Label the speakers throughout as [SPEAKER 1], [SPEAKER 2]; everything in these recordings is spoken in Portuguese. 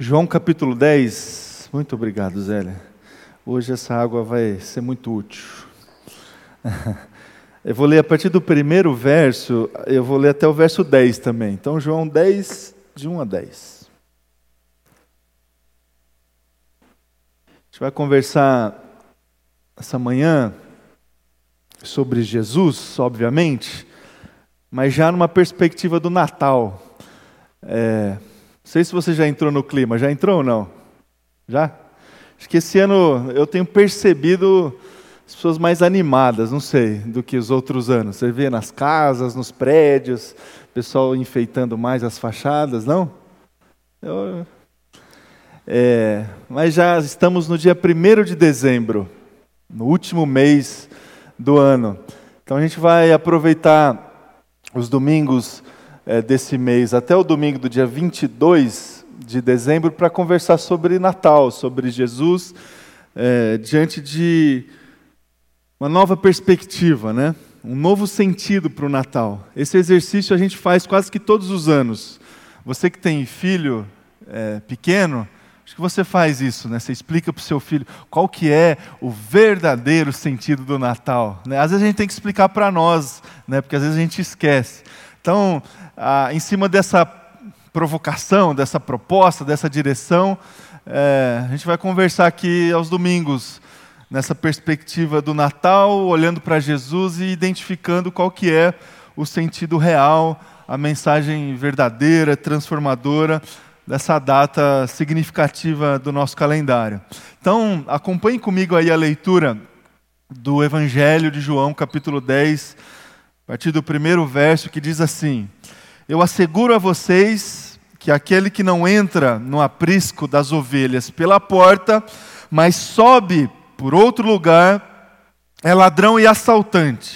[SPEAKER 1] João capítulo 10. Muito obrigado, Zélia. Hoje essa água vai ser muito útil. Eu vou ler a partir do primeiro verso, eu vou ler até o verso 10 também. Então, João 10, de 1 a 10. A gente vai conversar essa manhã sobre Jesus, obviamente, mas já numa perspectiva do Natal. É, não sei se você já entrou no clima, já entrou ou não? Já? Acho que esse ano eu tenho percebido as pessoas mais animadas, não sei, do que os outros anos. Você vê nas casas, nos prédios, pessoal enfeitando mais as fachadas, não? Eu, é, mas já estamos no dia 1 de dezembro, no último mês do ano. Então a gente vai aproveitar os domingos é, desse mês até o domingo do dia 22 de dezembro para conversar sobre Natal, sobre Jesus, é, diante de uma nova perspectiva, né? um novo sentido para o Natal. Esse exercício a gente faz quase que todos os anos. Você que tem filho é, pequeno, acho que você faz isso, né? Você explica para o seu filho qual que é o verdadeiro sentido do Natal. Né? Às vezes a gente tem que explicar para nós, né? Porque às vezes a gente esquece. Então, ah, em cima dessa provocação, dessa proposta, dessa direção, é, a gente vai conversar aqui aos domingos nessa perspectiva do Natal, olhando para Jesus e identificando qual que é o sentido real, a mensagem verdadeira, transformadora dessa data significativa do nosso calendário. Então, acompanhe comigo aí a leitura do Evangelho de João, capítulo 10, a partir do primeiro verso, que diz assim: Eu asseguro a vocês que aquele que não entra no aprisco das ovelhas pela porta, mas sobe por outro lugar, é ladrão e assaltante.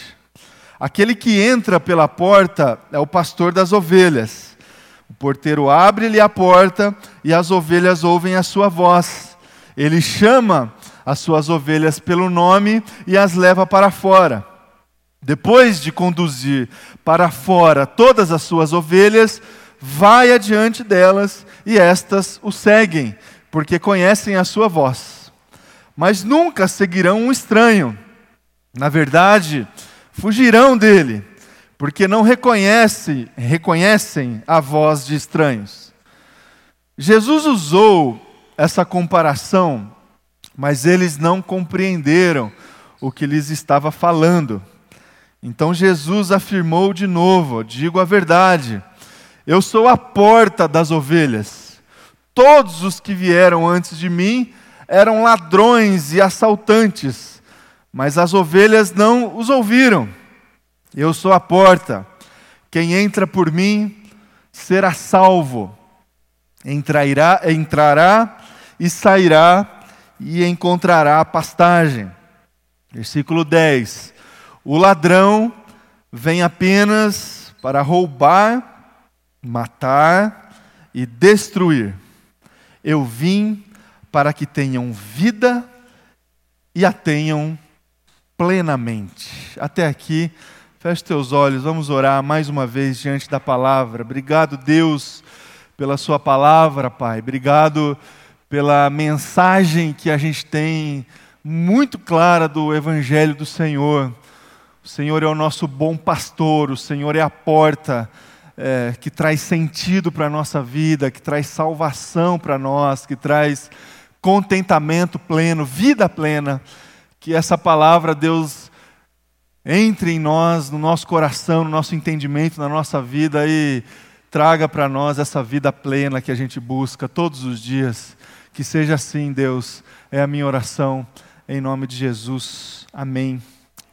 [SPEAKER 1] Aquele que entra pela porta é o pastor das ovelhas. O porteiro abre-lhe a porta e as ovelhas ouvem a sua voz. Ele chama as suas ovelhas pelo nome e as leva para fora. Depois de conduzir para fora todas as suas ovelhas, vai adiante delas e estas o seguem, porque conhecem a sua voz mas nunca seguirão um estranho. Na verdade, fugirão dele, porque não reconhece, reconhecem a voz de estranhos. Jesus usou essa comparação, mas eles não compreenderam o que lhes estava falando. Então Jesus afirmou de novo: digo a verdade, eu sou a porta das ovelhas. Todos os que vieram antes de mim eram ladrões e assaltantes, mas as ovelhas não os ouviram. Eu sou a porta. Quem entra por mim será salvo. Entrará, entrará e sairá e encontrará pastagem. Versículo 10. O ladrão vem apenas para roubar, matar e destruir. Eu vim para que tenham vida e a tenham plenamente. Até aqui, feche teus olhos, vamos orar mais uma vez diante da palavra. Obrigado, Deus, pela Sua palavra, Pai. Obrigado pela mensagem que a gente tem muito clara do Evangelho do Senhor. O Senhor é o nosso bom pastor, o Senhor é a porta é, que traz sentido para a nossa vida, que traz salvação para nós, que traz contentamento pleno, vida plena. Que essa palavra, Deus, entre em nós, no nosso coração, no nosso entendimento, na nossa vida e traga para nós essa vida plena que a gente busca todos os dias. Que seja assim, Deus, é a minha oração, em nome de Jesus. Amém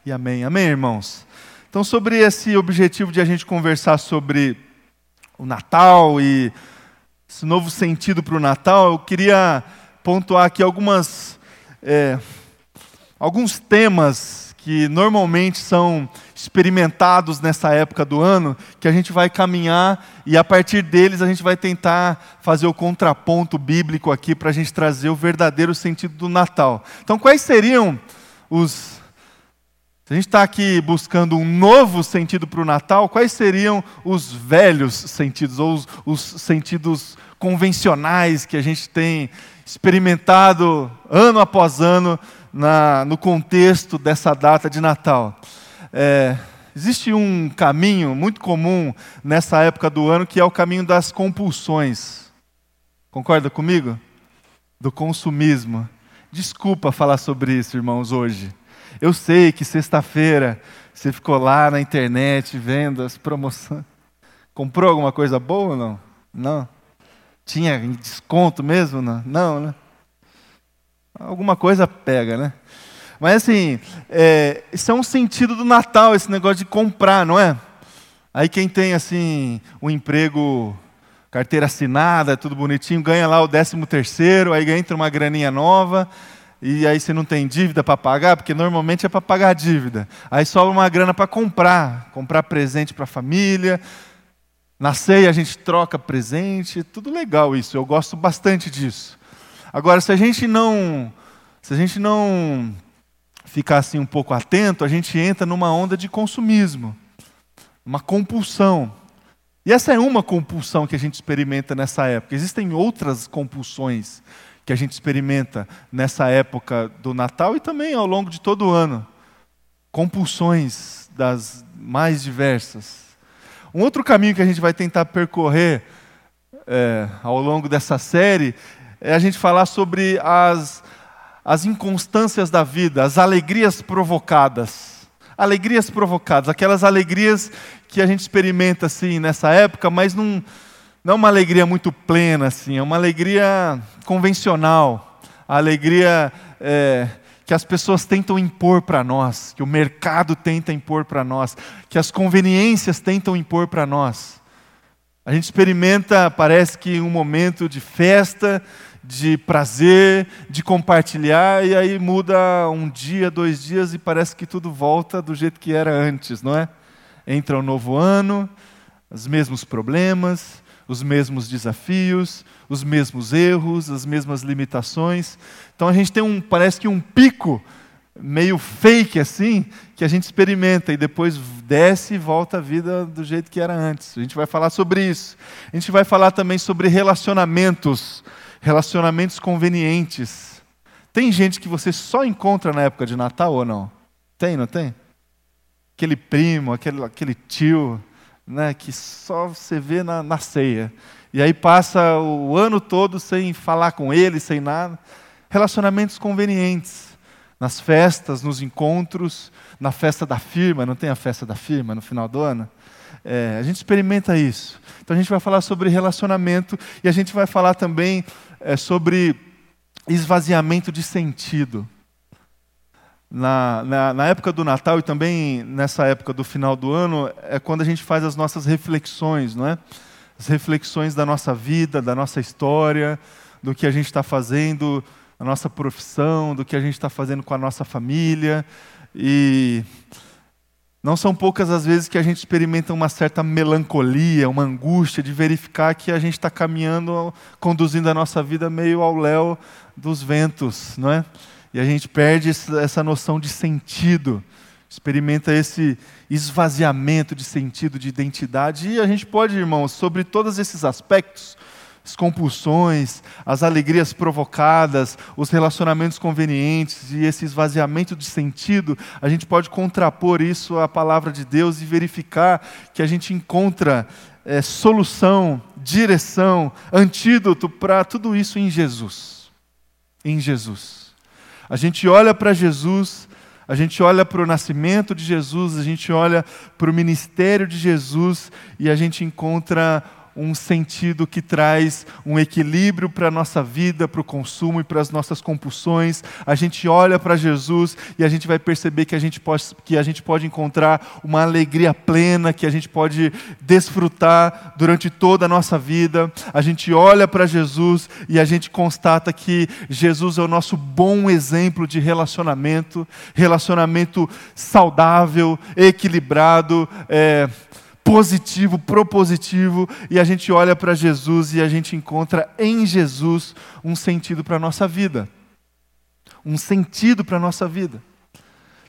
[SPEAKER 1] e amém. Amém, irmãos? Então, sobre esse objetivo de a gente conversar sobre o Natal e esse novo sentido para o Natal, eu queria pontuar aqui algumas, é, alguns temas que normalmente são experimentados nessa época do ano, que a gente vai caminhar e a partir deles a gente vai tentar fazer o contraponto bíblico aqui para a gente trazer o verdadeiro sentido do Natal. Então, quais seriam os Se a gente está aqui buscando um novo sentido para o Natal, quais seriam os velhos sentidos, ou os, os sentidos convencionais que a gente tem experimentado ano após ano na, no contexto dessa data de Natal? É, existe um caminho muito comum nessa época do ano que é o caminho das compulsões. Concorda comigo? Do consumismo. Desculpa falar sobre isso, irmãos, hoje. Eu sei que sexta-feira você ficou lá na internet vendo as promoções. Comprou alguma coisa boa ou não? Não. Tinha desconto mesmo? Não, não né? Alguma coisa pega, né? Mas assim, é, isso é um sentido do Natal, esse negócio de comprar, não é? Aí quem tem assim um emprego, carteira assinada, tudo bonitinho, ganha lá o décimo terceiro, aí entra uma graninha nova, e aí você não tem dívida para pagar, porque normalmente é para pagar dívida. Aí sobra uma grana para comprar, comprar presente para a família. Na ceia a gente troca presente, tudo legal isso. Eu gosto bastante disso. Agora, se a gente não, se a gente não ficar assim um pouco atento, a gente entra numa onda de consumismo, uma compulsão. E essa é uma compulsão que a gente experimenta nessa época. Existem outras compulsões que a gente experimenta nessa época do Natal e também ao longo de todo o ano. Compulsões das mais diversas. Um outro caminho que a gente vai tentar percorrer é, ao longo dessa série é a gente falar sobre as, as inconstâncias da vida, as alegrias provocadas. Alegrias provocadas, aquelas alegrias que a gente experimenta assim nessa época, mas não não é uma alegria muito plena, assim, é uma alegria convencional, a alegria é, que as pessoas tentam impor para nós, que o mercado tenta impor para nós, que as conveniências tentam impor para nós. A gente experimenta, parece que um momento de festa, de prazer, de compartilhar, e aí muda um dia, dois dias e parece que tudo volta do jeito que era antes, não é? Entra o um novo ano, os mesmos problemas, os mesmos desafios, os mesmos erros, as mesmas limitações. Então a gente tem um, parece que um pico meio fake assim, que a gente experimenta e depois desce e volta à vida do jeito que era antes. A gente vai falar sobre isso. A gente vai falar também sobre relacionamentos, relacionamentos convenientes. Tem gente que você só encontra na época de Natal ou não? Tem, não tem? Aquele primo, aquele, aquele tio, né, que só você vê na, na ceia. E aí passa o ano todo sem falar com ele, sem nada. Relacionamentos convenientes. Nas festas, nos encontros, na festa da firma, não tem a festa da firma no final do ano? É, a gente experimenta isso. Então a gente vai falar sobre relacionamento e a gente vai falar também é, sobre esvaziamento de sentido na, na, na, época do Natal e também nessa época do final do ano, é quando a gente faz as nossas reflexões, não é? As reflexões da nossa vida, da nossa história, do que a gente está fazendo, a nossa profissão, do que a gente está fazendo com a nossa família. E não são poucas as vezes que a gente experimenta uma certa melancolia, uma angústia de verificar que a gente está caminhando, conduzindo a nossa vida meio ao léu dos ventos, não é? E a gente perde essa noção de sentido, experimenta esse esvaziamento de sentido, de identidade, e a gente pode, irmãos, sobre todos esses aspectos, as compulsões, as alegrias provocadas, os relacionamentos convenientes e esse esvaziamento de sentido, a gente pode contrapor isso à palavra de Deus e verificar que a gente encontra é, solução, direção, antídoto para tudo isso em Jesus. Em Jesus. A gente olha para Jesus, a gente olha para o nascimento de Jesus, a gente olha para o ministério de Jesus e a gente encontra um sentido que traz um equilíbrio para a nossa vida, para o consumo e para as nossas compulsões. A gente olha para Jesus e a gente vai perceber que a gente, pode, que a gente pode encontrar uma alegria plena, que a gente pode desfrutar durante toda a nossa vida. A gente olha para Jesus e a gente constata que Jesus é o nosso bom exemplo de relacionamento, relacionamento saudável, equilibrado. É, positivo, propositivo, e a gente olha para Jesus e a gente encontra em Jesus um sentido para a nossa vida. Um sentido para a nossa vida.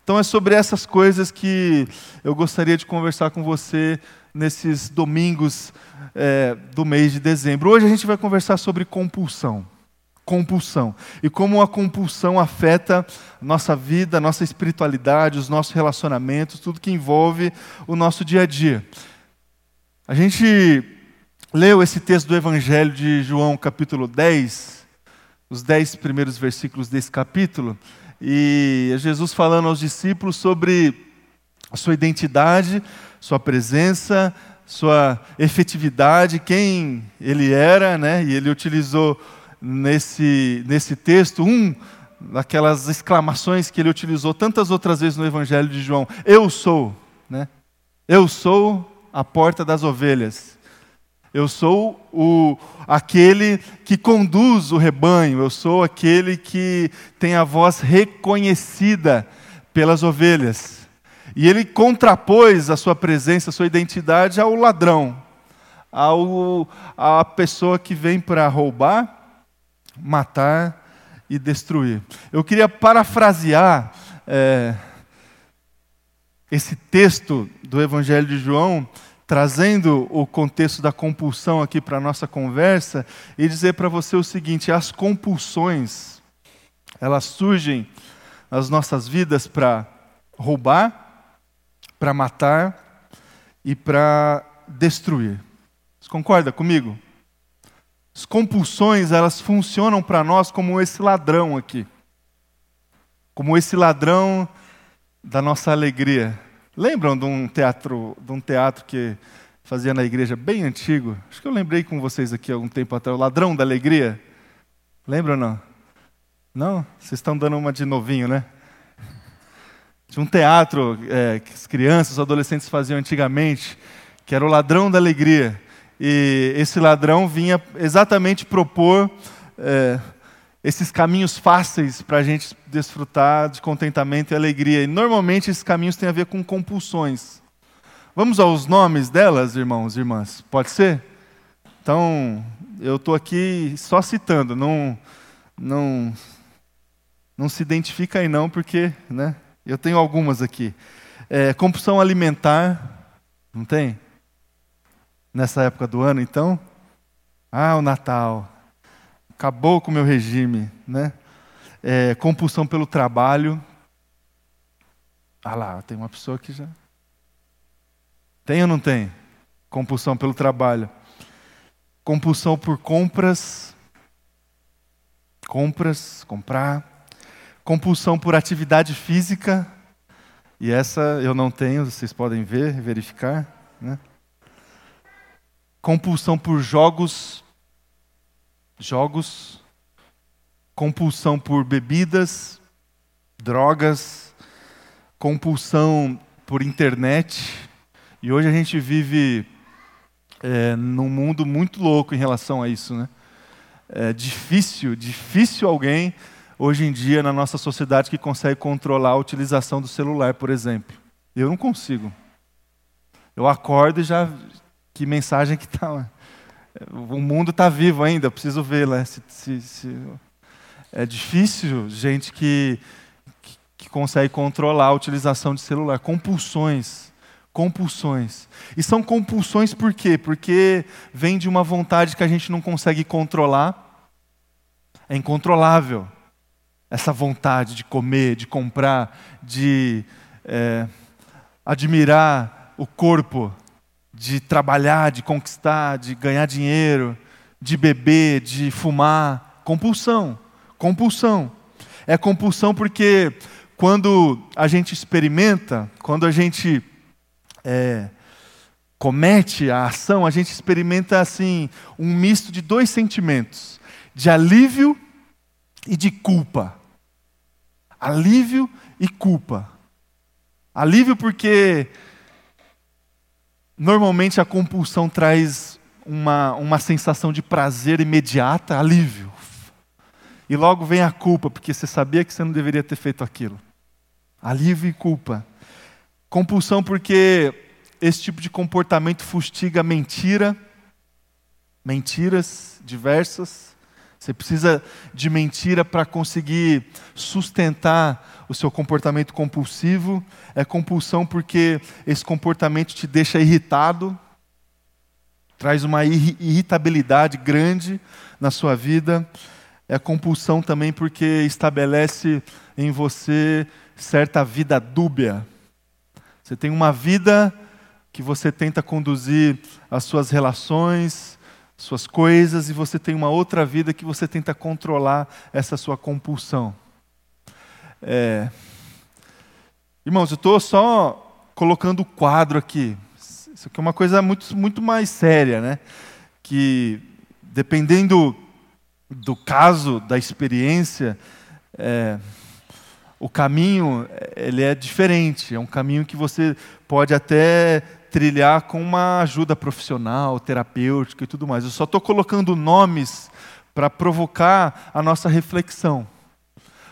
[SPEAKER 1] Então é sobre essas coisas que eu gostaria de conversar com você nesses domingos é, do mês de dezembro. Hoje a gente vai conversar sobre compulsão. Compulsão. E como a compulsão afeta nossa vida, nossa espiritualidade, os nossos relacionamentos, tudo que envolve o nosso dia a dia. A gente leu esse texto do Evangelho de João, capítulo 10, os dez primeiros versículos desse capítulo, e Jesus falando aos discípulos sobre a sua identidade, sua presença, sua efetividade, quem ele era, né? E ele utilizou nesse, nesse texto um daquelas exclamações que ele utilizou tantas outras vezes no Evangelho de João: Eu sou, né? Eu sou a porta das ovelhas. Eu sou o, aquele que conduz o rebanho, eu sou aquele que tem a voz reconhecida pelas ovelhas. E ele contrapôs a sua presença, a sua identidade ao ladrão, ao, à pessoa que vem para roubar, matar e destruir. Eu queria parafrasear é, esse texto do Evangelho de João trazendo o contexto da compulsão aqui para a nossa conversa e dizer para você o seguinte: as compulsões, elas surgem nas nossas vidas para roubar, para matar e para destruir. Você concorda comigo? As compulsões, elas funcionam para nós como esse ladrão aqui. Como esse ladrão da nossa alegria Lembram de um teatro, de um teatro que fazia na igreja bem antigo? Acho que eu lembrei com vocês aqui algum tempo atrás, o Ladrão da Alegria. Lembram não? Não? Vocês estão dando uma de novinho, né? De um teatro é, que as crianças, os adolescentes faziam antigamente, que era o Ladrão da Alegria. E esse ladrão vinha exatamente propor é, esses caminhos fáceis para a gente desfrutar de contentamento e alegria. E normalmente esses caminhos têm a ver com compulsões. Vamos aos nomes delas, irmãos e irmãs? Pode ser? Então, eu estou aqui só citando, não, não, não se identifica aí não, porque né, eu tenho algumas aqui. É, compulsão alimentar, não tem? Nessa época do ano, então? Ah, o Natal acabou com o meu regime, né? É, compulsão pelo trabalho. Ah lá, tem uma pessoa que já. Tem ou não tem? Compulsão pelo trabalho. Compulsão por compras. Compras, comprar. Compulsão por atividade física. E essa eu não tenho, vocês podem ver, verificar. Né? Compulsão por jogos jogos, compulsão por bebidas, drogas, compulsão por internet. E hoje a gente vive é, num mundo muito louco em relação a isso, né? É difícil, difícil alguém hoje em dia na nossa sociedade que consegue controlar a utilização do celular, por exemplo. Eu não consigo. Eu acordo e já que mensagem que está o mundo está vivo ainda, preciso ver. É difícil gente que, que, que consegue controlar a utilização de celular. Compulsões. Compulsões. E são compulsões por quê? Porque vem de uma vontade que a gente não consegue controlar. É incontrolável. Essa vontade de comer, de comprar, de é, admirar o corpo de trabalhar, de conquistar, de ganhar dinheiro, de beber, de fumar. Compulsão. Compulsão. É compulsão porque quando a gente experimenta, quando a gente é, comete a ação, a gente experimenta assim um misto de dois sentimentos: de alívio e de culpa. Alívio e culpa. Alívio porque Normalmente a compulsão traz uma, uma sensação de prazer imediata, alívio. E logo vem a culpa, porque você sabia que você não deveria ter feito aquilo. Alívio e culpa. Compulsão porque esse tipo de comportamento fustiga mentira, mentiras diversas. Você precisa de mentira para conseguir sustentar o seu comportamento compulsivo, é compulsão porque esse comportamento te deixa irritado, traz uma irritabilidade grande na sua vida. É compulsão também porque estabelece em você certa vida dúbia. Você tem uma vida que você tenta conduzir as suas relações, suas coisas, e você tem uma outra vida que você tenta controlar essa sua compulsão. É... Irmãos, eu estou só colocando o quadro aqui. Isso aqui é uma coisa muito, muito mais séria, né? Que dependendo do caso, da experiência, é, o caminho ele é diferente. É um caminho que você pode até trilhar com uma ajuda profissional, terapêutica e tudo mais. Eu só estou colocando nomes para provocar a nossa reflexão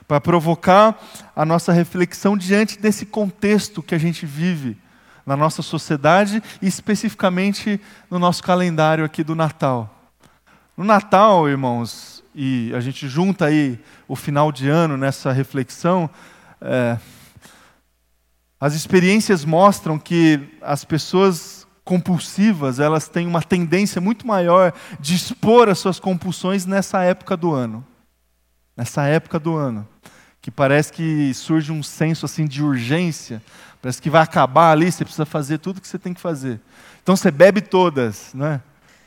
[SPEAKER 1] para provocar a nossa reflexão diante desse contexto que a gente vive na nossa sociedade e especificamente no nosso calendário aqui do Natal. No Natal, irmãos, e a gente junta aí o final de ano nessa reflexão, é, as experiências mostram que as pessoas compulsivas elas têm uma tendência muito maior de expor as suas compulsões nessa época do ano. Nessa época do ano que parece que surge um senso assim de urgência, parece que vai acabar ali, você precisa fazer tudo o que você tem que fazer. Então você bebe todas, né?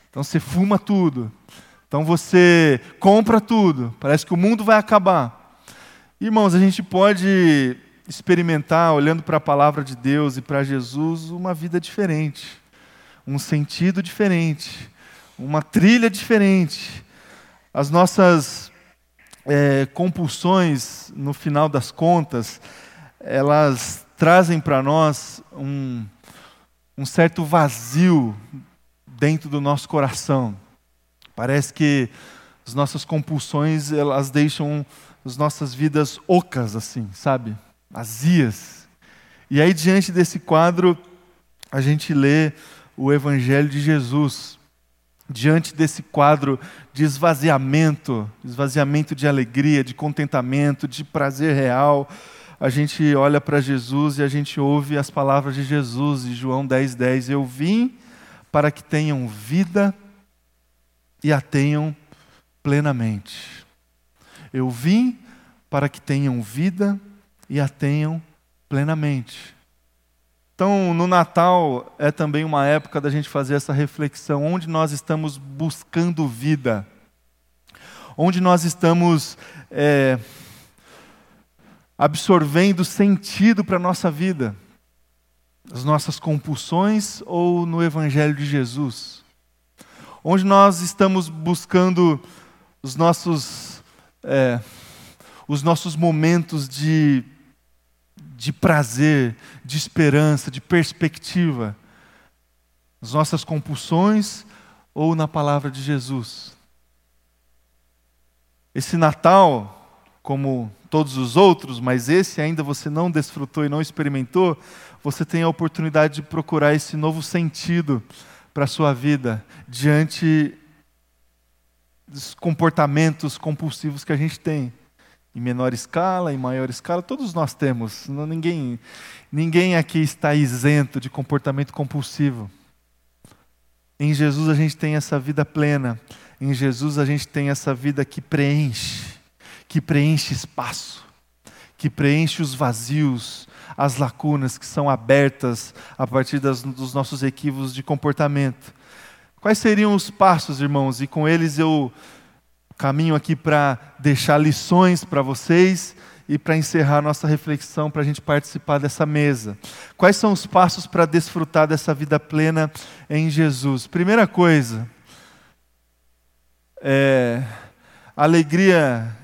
[SPEAKER 1] Então você fuma tudo. Então você compra tudo. Parece que o mundo vai acabar. Irmãos, a gente pode experimentar, olhando para a palavra de Deus e para Jesus, uma vida diferente, um sentido diferente, uma trilha diferente. As nossas é, compulsões, no final das contas, elas trazem para nós um, um certo vazio dentro do nosso coração. Parece que as nossas compulsões elas deixam as nossas vidas ocas, assim, sabe? Vazias. E aí, diante desse quadro, a gente lê o Evangelho de Jesus diante desse quadro de esvaziamento, esvaziamento de alegria, de contentamento, de prazer real, a gente olha para Jesus e a gente ouve as palavras de Jesus em João 10:10, 10, eu vim para que tenham vida e a tenham plenamente. Eu vim para que tenham vida e a tenham plenamente. Então, no Natal é também uma época da gente fazer essa reflexão: onde nós estamos buscando vida? Onde nós estamos é, absorvendo sentido para a nossa vida? As nossas compulsões ou no Evangelho de Jesus? Onde nós estamos buscando os nossos, é, os nossos momentos de de prazer, de esperança, de perspectiva? Nas nossas compulsões ou na palavra de Jesus? Esse Natal, como todos os outros, mas esse ainda você não desfrutou e não experimentou, você tem a oportunidade de procurar esse novo sentido para a sua vida diante dos comportamentos compulsivos que a gente tem em menor escala, em maior escala, todos nós temos. Ninguém, ninguém aqui está isento de comportamento compulsivo. Em Jesus a gente tem essa vida plena. Em Jesus a gente tem essa vida que preenche, que preenche espaço, que preenche os vazios, as lacunas que são abertas a partir das, dos nossos equívocos de comportamento. Quais seriam os passos, irmãos? E com eles eu caminho aqui para deixar lições para vocês e para encerrar nossa reflexão, para a gente participar dessa mesa. Quais são os passos para desfrutar dessa vida plena em Jesus? Primeira coisa, é, alegria,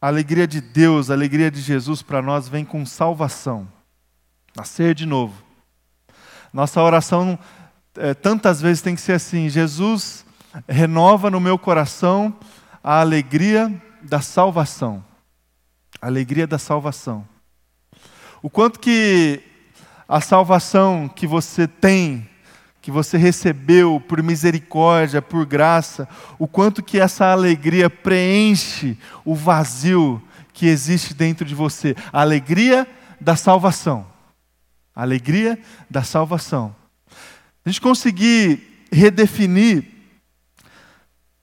[SPEAKER 1] alegria de Deus, alegria de Jesus para nós vem com salvação, nascer de novo. Nossa oração é, tantas vezes tem que ser assim: Jesus renova no meu coração a alegria da salvação. A alegria da salvação. O quanto que a salvação que você tem, que você recebeu por misericórdia, por graça, o quanto que essa alegria preenche o vazio que existe dentro de você: a alegria da salvação. A alegria da salvação. A gente conseguir redefinir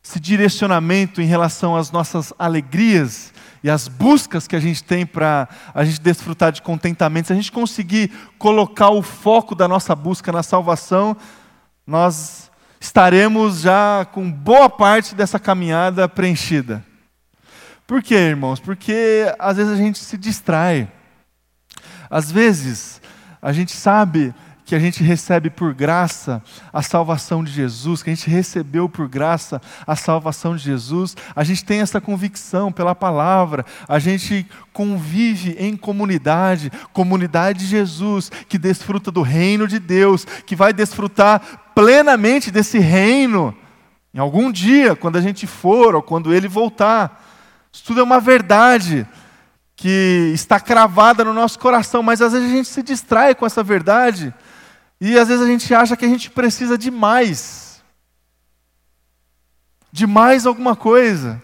[SPEAKER 1] esse direcionamento em relação às nossas alegrias e as buscas que a gente tem para a gente desfrutar de contentamento, se a gente conseguir colocar o foco da nossa busca na salvação, nós estaremos já com boa parte dessa caminhada preenchida. Por quê, irmãos? Porque às vezes a gente se distrai. Às vezes a gente sabe que a gente recebe por graça a salvação de Jesus, que a gente recebeu por graça a salvação de Jesus, a gente tem essa convicção pela palavra, a gente convive em comunidade, comunidade de Jesus, que desfruta do reino de Deus, que vai desfrutar plenamente desse reino em algum dia, quando a gente for ou quando ele voltar. Isso tudo é uma verdade que está cravada no nosso coração, mas às vezes a gente se distrai com essa verdade e às vezes a gente acha que a gente precisa de mais. De mais alguma coisa.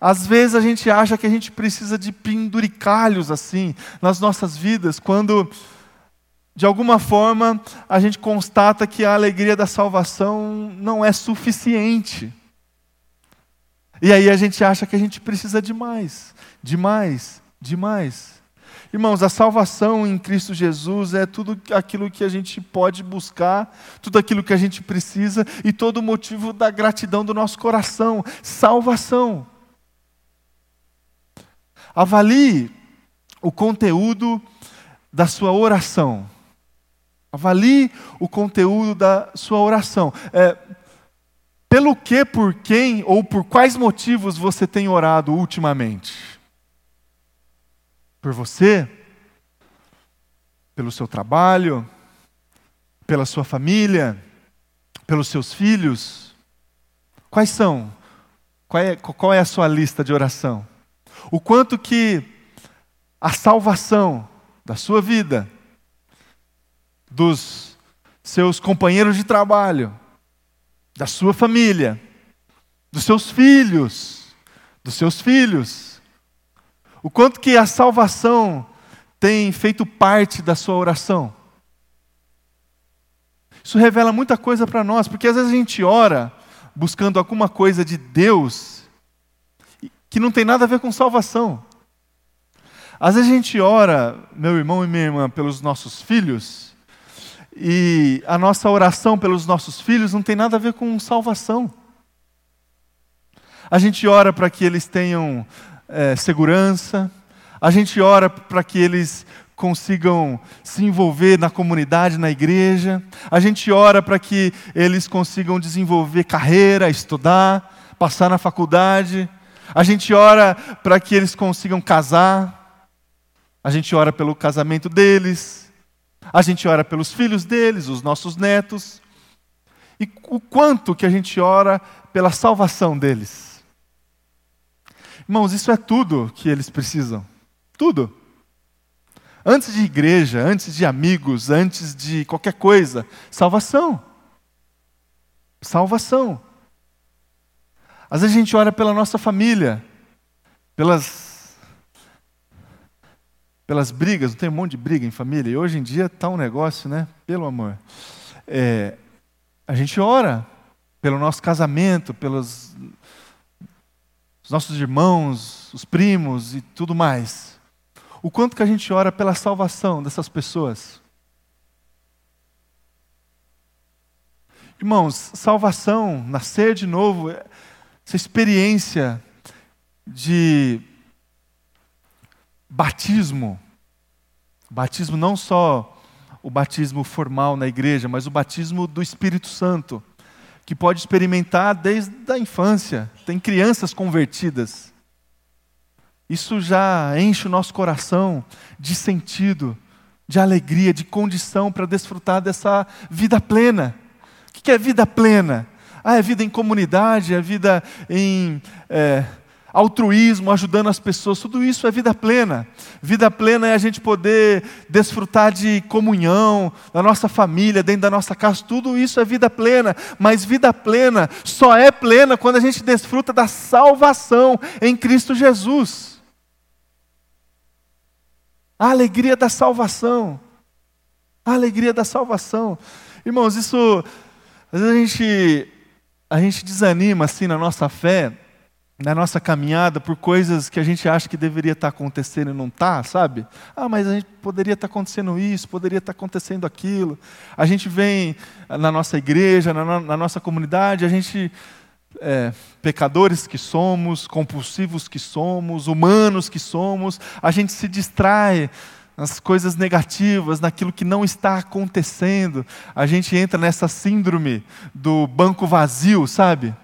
[SPEAKER 1] Às vezes a gente acha que a gente precisa de penduricalhos assim nas nossas vidas, quando de alguma forma a gente constata que a alegria da salvação não é suficiente. E aí a gente acha que a gente precisa de mais, de mais, de mais. Irmãos, a salvação em Cristo Jesus é tudo aquilo que a gente pode buscar, tudo aquilo que a gente precisa e todo o motivo da gratidão do nosso coração. Salvação. Avalie o conteúdo da sua oração. Avalie o conteúdo da sua oração. É, pelo que, por quem ou por quais motivos você tem orado ultimamente? Por você, pelo seu trabalho, pela sua família, pelos seus filhos? Quais são? Qual é, qual é a sua lista de oração? O quanto que a salvação da sua vida, dos seus companheiros de trabalho, da sua família, dos seus filhos, dos seus filhos, o quanto que a salvação tem feito parte da sua oração. Isso revela muita coisa para nós, porque às vezes a gente ora buscando alguma coisa de Deus que não tem nada a ver com salvação. Às vezes a gente ora, meu irmão e minha irmã, pelos nossos filhos, e a nossa oração pelos nossos filhos não tem nada a ver com salvação. A gente ora para que eles tenham é, segurança, a gente ora para que eles consigam se envolver na comunidade, na igreja, a gente ora para que eles consigam desenvolver carreira, estudar, passar na faculdade, a gente ora para que eles consigam casar, a gente ora pelo casamento deles, a gente ora pelos filhos deles, os nossos netos, e o quanto que a gente ora pela salvação deles. Irmãos, isso é tudo que eles precisam. Tudo. Antes de igreja, antes de amigos, antes de qualquer coisa, salvação. Salvação. Às vezes a gente ora pela nossa família, pelas pelas brigas, não tem um monte de briga em família, e hoje em dia está um negócio, né? Pelo amor. É, a gente ora pelo nosso casamento, pelos os nossos irmãos, os primos e tudo mais. O quanto que a gente ora pela salvação dessas pessoas. Irmãos, salvação, nascer de novo, essa experiência de batismo, batismo não só o batismo formal na igreja, mas o batismo do Espírito Santo que pode experimentar desde a infância. Tem crianças convertidas. Isso já enche o nosso coração de sentido, de alegria, de condição para desfrutar dessa vida plena. O que é vida plena? Ah, é vida em comunidade, é vida em é, altruísmo, ajudando as pessoas, tudo isso é vida plena. Vida plena é a gente poder desfrutar de comunhão, da nossa família, dentro da nossa casa, tudo isso é vida plena. Mas vida plena só é plena quando a gente desfruta da salvação em Cristo Jesus. A alegria da salvação. A alegria da salvação. Irmãos, isso às vezes a gente a gente desanima assim na nossa fé, na nossa caminhada por coisas que a gente acha que deveria estar acontecendo e não está, sabe? Ah, mas a gente poderia estar acontecendo isso, poderia estar acontecendo aquilo. A gente vem na nossa igreja, na, na nossa comunidade, a gente é, pecadores que somos, compulsivos que somos, humanos que somos, a gente se distrai nas coisas negativas, naquilo que não está acontecendo. A gente entra nessa síndrome do banco vazio, sabe?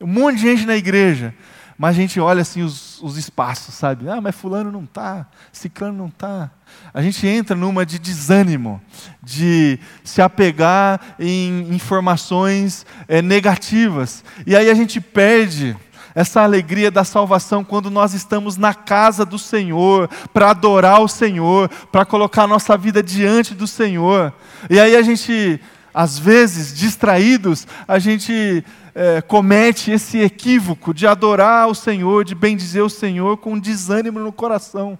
[SPEAKER 1] Um monte de gente na igreja, mas a gente olha assim os, os espaços, sabe? Ah, mas fulano não está, ciclano não está. A gente entra numa de desânimo, de se apegar em informações é, negativas. E aí a gente perde essa alegria da salvação quando nós estamos na casa do Senhor, para adorar o Senhor, para colocar a nossa vida diante do Senhor. E aí a gente, às vezes, distraídos, a gente é, comete esse equívoco de adorar o Senhor, de bendizer o Senhor com desânimo no coração.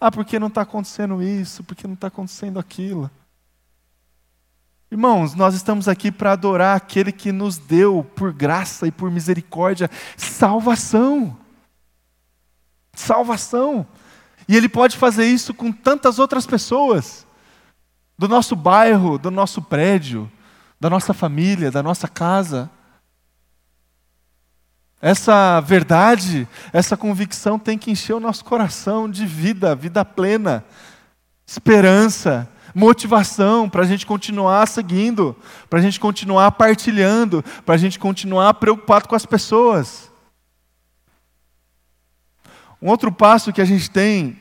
[SPEAKER 1] Ah, porque não está acontecendo isso, porque não está acontecendo aquilo. Irmãos, nós estamos aqui para adorar aquele que nos deu, por graça e por misericórdia, salvação. Salvação. E Ele pode fazer isso com tantas outras pessoas, do nosso bairro, do nosso prédio, da nossa família, da nossa casa. Essa verdade, essa convicção tem que encher o nosso coração de vida, vida plena, esperança, motivação para a gente continuar seguindo, para a gente continuar partilhando, para a gente continuar preocupado com as pessoas. Um outro passo que a gente tem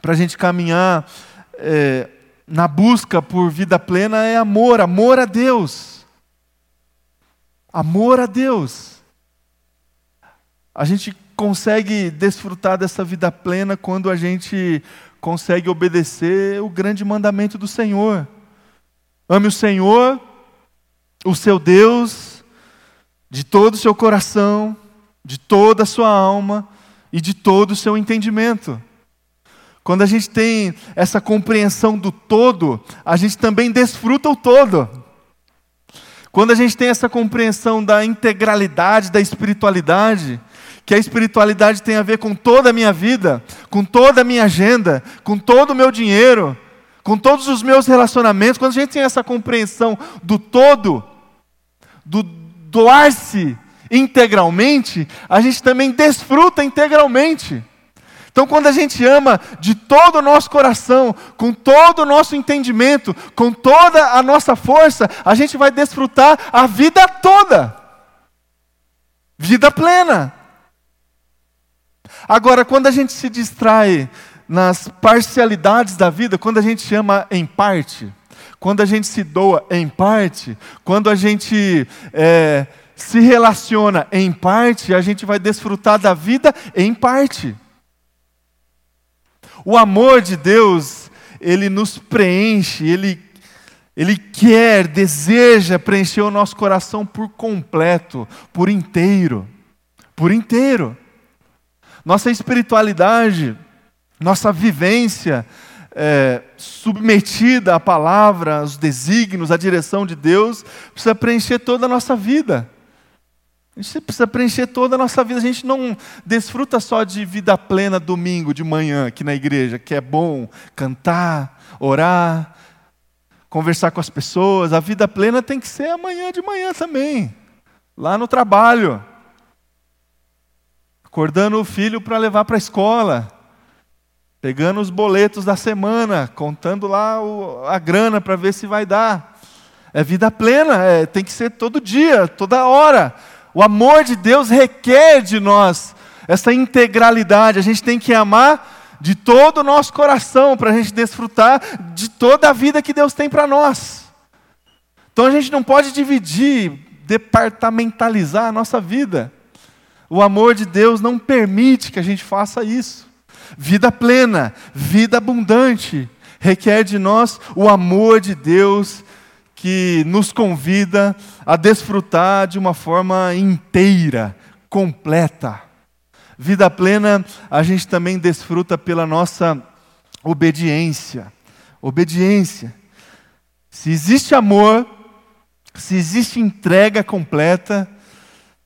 [SPEAKER 1] para a gente caminhar é, na busca por vida plena é amor, amor a Deus. Amor a Deus. A gente consegue desfrutar dessa vida plena quando a gente consegue obedecer o grande mandamento do Senhor. Ame o Senhor, o seu Deus, de todo o seu coração, de toda a sua alma e de todo o seu entendimento. Quando a gente tem essa compreensão do todo, a gente também desfruta o todo. Quando a gente tem essa compreensão da integralidade, da espiritualidade, que a espiritualidade tem a ver com toda a minha vida, com toda a minha agenda, com todo o meu dinheiro, com todos os meus relacionamentos. Quando a gente tem essa compreensão do todo, do doar-se integralmente, a gente também desfruta integralmente. Então, quando a gente ama de todo o nosso coração, com todo o nosso entendimento, com toda a nossa força, a gente vai desfrutar a vida toda. Vida plena. Agora, quando a gente se distrai nas parcialidades da vida, quando a gente ama em parte, quando a gente se doa em parte, quando a gente é, se relaciona em parte, a gente vai desfrutar da vida em parte. O amor de Deus, ele nos preenche, ele, ele quer, deseja preencher o nosso coração por completo, por inteiro. Por inteiro. Nossa espiritualidade, nossa vivência é, submetida à palavra, aos desígnios, à direção de Deus, precisa preencher toda a nossa vida. A gente precisa preencher toda a nossa vida. A gente não desfruta só de vida plena domingo de manhã aqui na igreja, que é bom cantar, orar, conversar com as pessoas. A vida plena tem que ser amanhã de manhã também, lá no trabalho acordando o filho para levar para a escola, pegando os boletos da semana, contando lá o, a grana para ver se vai dar. É vida plena, é, tem que ser todo dia, toda hora. O amor de Deus requer de nós essa integralidade. A gente tem que amar de todo o nosso coração para a gente desfrutar de toda a vida que Deus tem para nós. Então a gente não pode dividir, departamentalizar a nossa vida. O amor de Deus não permite que a gente faça isso. Vida plena, vida abundante, requer de nós o amor de Deus que nos convida a desfrutar de uma forma inteira, completa. Vida plena, a gente também desfruta pela nossa obediência. Obediência. Se existe amor, se existe entrega completa,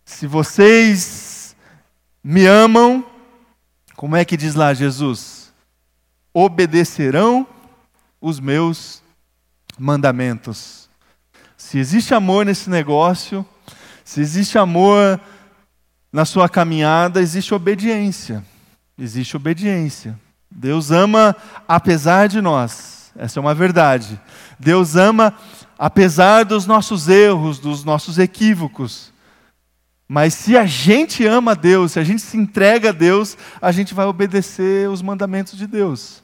[SPEAKER 1] se vocês me amam, como é que diz lá Jesus? Obedecerão os meus mandamentos. Se existe amor nesse negócio, se existe amor na sua caminhada, existe obediência. Existe obediência. Deus ama apesar de nós. Essa é uma verdade. Deus ama apesar dos nossos erros, dos nossos equívocos. Mas se a gente ama Deus, se a gente se entrega a Deus, a gente vai obedecer os mandamentos de Deus.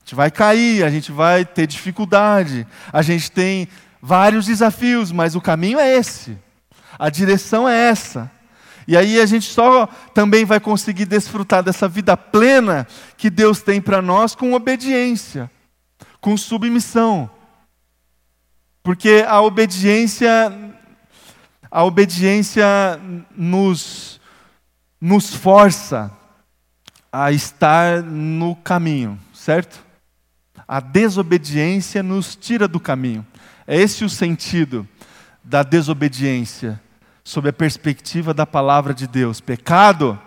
[SPEAKER 1] A gente vai cair, a gente vai ter dificuldade, a gente tem vários desafios, mas o caminho é esse. A direção é essa. E aí a gente só também vai conseguir desfrutar dessa vida plena que Deus tem para nós com obediência, com submissão. Porque a obediência a obediência nos, nos força a estar no caminho, certo? A desobediência nos tira do caminho. É esse o sentido da desobediência, sob a perspectiva da palavra de Deus. Pecado,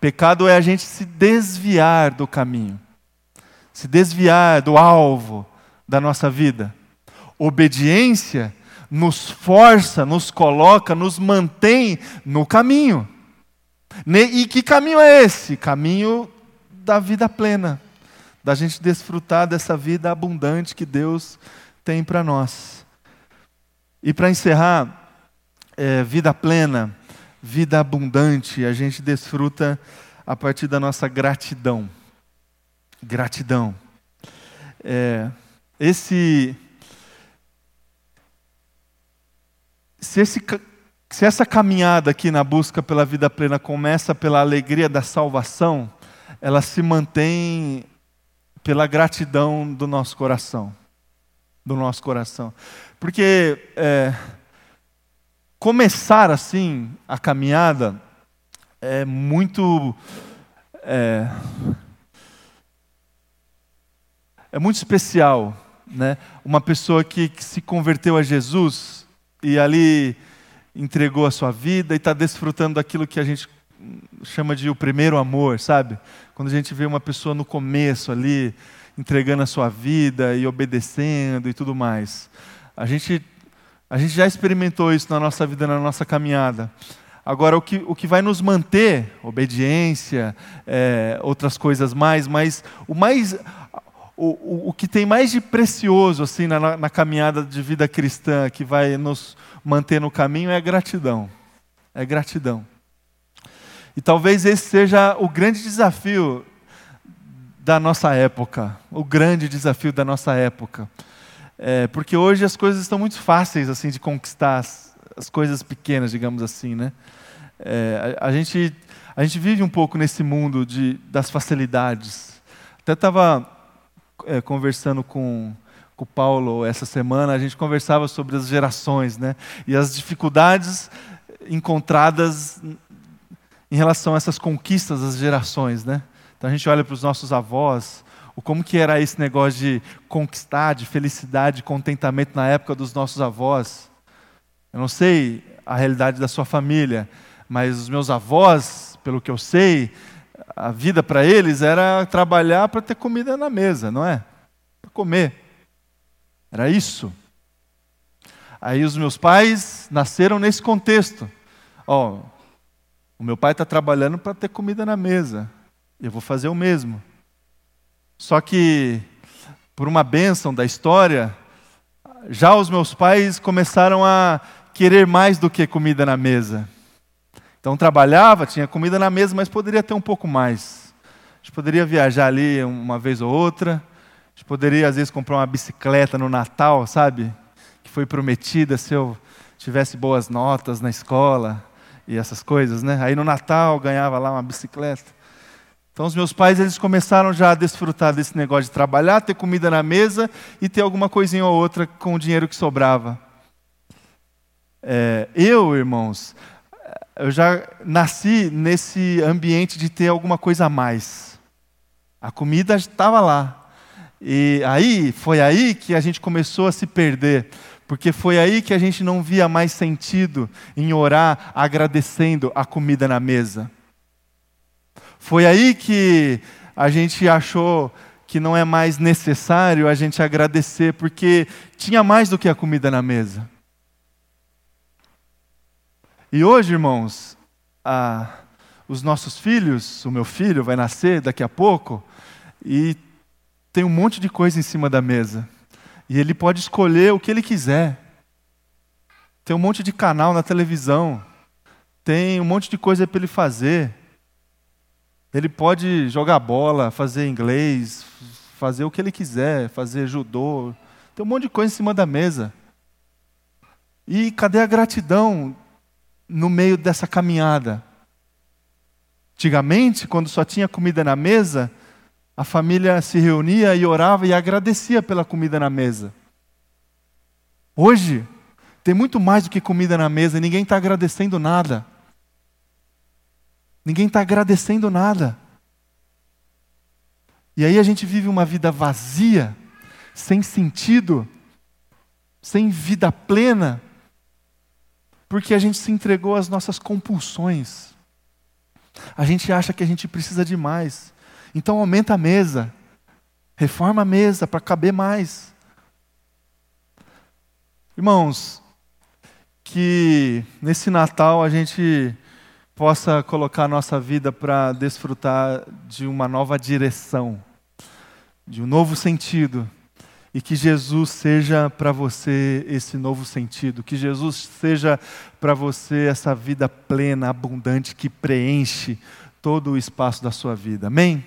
[SPEAKER 1] pecado é a gente se desviar do caminho, se desviar do alvo da nossa vida. Obediência nos força, nos coloca, nos mantém no caminho. E que caminho é esse? Caminho da vida plena, da gente desfrutar dessa vida abundante que Deus tem para nós. E para encerrar, é, vida plena, vida abundante, a gente desfruta a partir da nossa gratidão. Gratidão. É, esse se, esse, se essa caminhada aqui na busca pela vida plena começa pela alegria da salvação, ela se mantém pela gratidão do nosso coração. Do nosso coração. Porque é, começar assim a caminhada é muito. É, é muito especial. Né? Uma pessoa que, que se converteu a Jesus e ali entregou a sua vida e está desfrutando daquilo que a gente chama de o primeiro amor, sabe? Quando a gente vê uma pessoa no começo ali, entregando a sua vida e obedecendo e tudo mais. A gente, a gente já experimentou isso na nossa vida, na nossa caminhada. Agora, o que, o que vai nos manter, obediência, é, outras coisas mais, mas o mais, o, o, o que tem mais de precioso assim na, na caminhada de vida cristã, que vai nos manter no caminho, é gratidão. É gratidão. E talvez esse seja o grande desafio da nossa época, o grande desafio da nossa época. É, porque hoje as coisas estão muito fáceis assim de conquistar, as, as coisas pequenas, digamos assim, né? É, a, a, gente, a gente vive um pouco nesse mundo de, das facilidades. Até estava é, conversando com, com o Paulo essa semana, a gente conversava sobre as gerações, né? E as dificuldades encontradas em relação a essas conquistas das gerações, né? Então a gente olha para os nossos avós, o como que era esse negócio de conquistar, de felicidade, de contentamento na época dos nossos avós. Eu não sei a realidade da sua família, mas os meus avós, pelo que eu sei, a vida para eles era trabalhar para ter comida na mesa, não é? Para comer. Era isso. Aí os meus pais nasceram nesse contexto. Ó, oh, o meu pai está trabalhando para ter comida na mesa. Eu vou fazer o mesmo. Só que, por uma bênção da história, já os meus pais começaram a querer mais do que comida na mesa. Então trabalhava, tinha comida na mesa, mas poderia ter um pouco mais. A gente poderia viajar ali uma vez ou outra. A gente poderia, às vezes, comprar uma bicicleta no Natal, sabe? Que foi prometida se eu tivesse boas notas na escola e essas coisas, né? Aí no Natal ganhava lá uma bicicleta. Então os meus pais eles começaram já a desfrutar desse negócio de trabalhar, ter comida na mesa e ter alguma coisinha ou outra com o dinheiro que sobrava. É, eu, irmãos, eu já nasci nesse ambiente de ter alguma coisa a mais. A comida estava lá. E aí, foi aí que a gente começou a se perder, porque foi aí que a gente não via mais sentido em orar agradecendo a comida na mesa. Foi aí que a gente achou que não é mais necessário a gente agradecer, porque tinha mais do que a comida na mesa. E hoje, irmãos, a, os nossos filhos, o meu filho vai nascer daqui a pouco, e tem um monte de coisa em cima da mesa. E ele pode escolher o que ele quiser. Tem um monte de canal na televisão. Tem um monte de coisa para ele fazer. Ele pode jogar bola, fazer inglês, fazer o que ele quiser, fazer judô. Tem um monte de coisa em cima da mesa. E cadê a gratidão no meio dessa caminhada? Antigamente, quando só tinha comida na mesa, a família se reunia e orava e agradecia pela comida na mesa. Hoje, tem muito mais do que comida na mesa e ninguém está agradecendo nada. Ninguém está agradecendo nada. E aí a gente vive uma vida vazia, sem sentido, sem vida plena, porque a gente se entregou às nossas compulsões. A gente acha que a gente precisa de mais. Então aumenta a mesa, reforma a mesa para caber mais. Irmãos, que nesse Natal a gente possa colocar a nossa vida para desfrutar de uma nova direção, de um novo sentido, e que Jesus seja para você esse novo sentido, que Jesus seja para você essa vida plena, abundante, que preenche todo o espaço da sua vida. Amém?